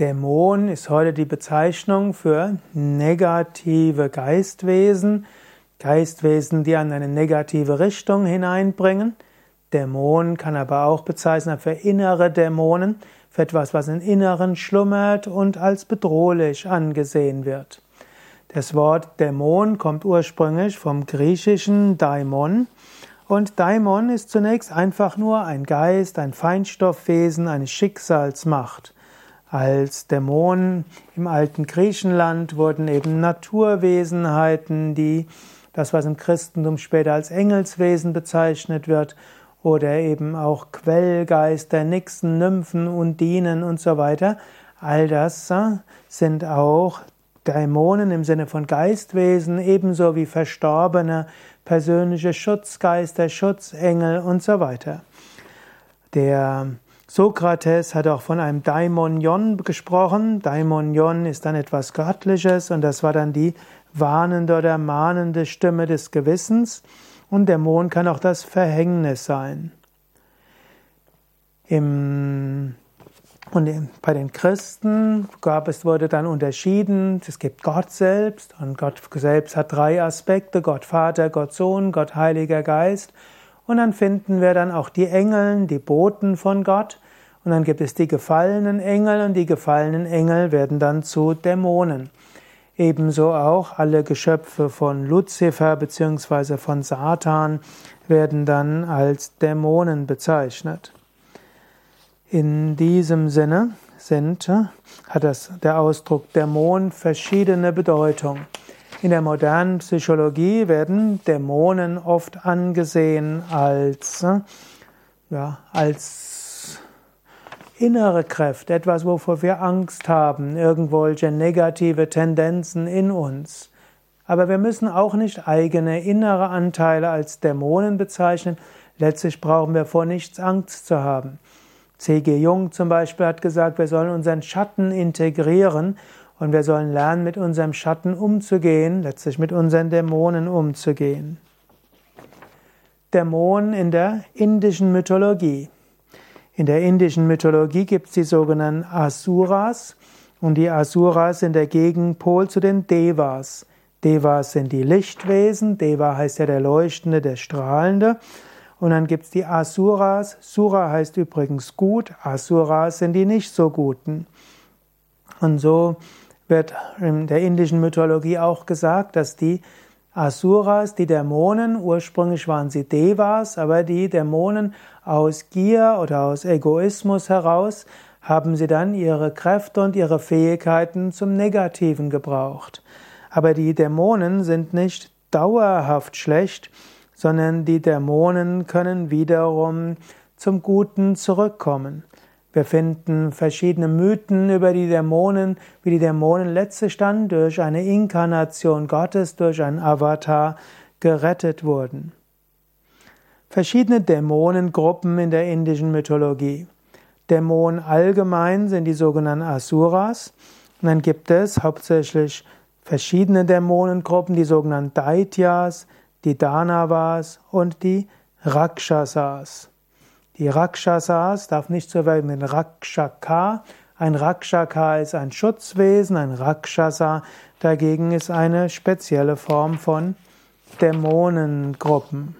Dämon ist heute die Bezeichnung für negative Geistwesen, Geistwesen, die an eine negative Richtung hineinbringen. Dämon kann aber auch bezeichnen für innere Dämonen, für etwas, was im Inneren schlummert und als bedrohlich angesehen wird. Das Wort Dämon kommt ursprünglich vom griechischen Daimon und Daimon ist zunächst einfach nur ein Geist, ein Feinstoffwesen, eine Schicksalsmacht. Als Dämonen im alten Griechenland wurden eben Naturwesenheiten, die das, was im Christentum später als Engelswesen bezeichnet wird, oder eben auch Quellgeister, Nixen, Nymphen, Undinen und so weiter. All das äh, sind auch Dämonen im Sinne von Geistwesen, ebenso wie verstorbene persönliche Schutzgeister, Schutzengel und so weiter. Der Sokrates hat auch von einem Daimonion gesprochen. Daimonion ist dann etwas Göttliches und das war dann die warnende oder mahnende Stimme des Gewissens. Und Dämon kann auch das Verhängnis sein. Im und bei den Christen gab es, wurde dann unterschieden, es gibt Gott selbst und Gott selbst hat drei Aspekte, Gott Vater, Gott Sohn, Gott Heiliger Geist. Und dann finden wir dann auch die Engeln, die Boten von Gott. Und dann gibt es die gefallenen Engel und die gefallenen Engel werden dann zu Dämonen. Ebenso auch alle Geschöpfe von Luzifer bzw. von Satan werden dann als Dämonen bezeichnet. In diesem Sinne sind, hat das, der Ausdruck Dämon verschiedene Bedeutungen. In der modernen Psychologie werden Dämonen oft angesehen als, ja, als innere Kräfte, etwas, wovor wir Angst haben, irgendwelche negative Tendenzen in uns. Aber wir müssen auch nicht eigene innere Anteile als Dämonen bezeichnen. Letztlich brauchen wir vor nichts Angst zu haben. C.G. Jung zum Beispiel hat gesagt, wir sollen unseren Schatten integrieren und wir sollen lernen, mit unserem Schatten umzugehen, letztlich mit unseren Dämonen umzugehen. Dämonen in der indischen Mythologie. In der indischen Mythologie gibt es die sogenannten Asuras und die Asuras sind der Gegenpol zu den Devas. Devas sind die Lichtwesen, Deva heißt ja der Leuchtende, der Strahlende und dann gibt es die Asuras. Sura heißt übrigens gut, Asuras sind die nicht so guten. Und so wird in der indischen Mythologie auch gesagt, dass die Asuras, die Dämonen, ursprünglich waren sie Devas, aber die Dämonen aus Gier oder aus Egoismus heraus haben sie dann ihre Kräfte und ihre Fähigkeiten zum Negativen gebraucht. Aber die Dämonen sind nicht dauerhaft schlecht, sondern die Dämonen können wiederum zum Guten zurückkommen. Wir finden verschiedene Mythen über die Dämonen, wie die Dämonen letztlich dann durch eine Inkarnation Gottes, durch einen Avatar gerettet wurden. Verschiedene Dämonengruppen in der indischen Mythologie. Dämonen allgemein sind die sogenannten Asuras. Und dann gibt es hauptsächlich verschiedene Dämonengruppen, die sogenannten Daityas, die Danavas und die Rakshasas. Die Rakshasas darf nicht so werden mit Rakshaka. Ein Rakshaka ist ein Schutzwesen, ein Rakshasa dagegen ist eine spezielle Form von Dämonengruppen.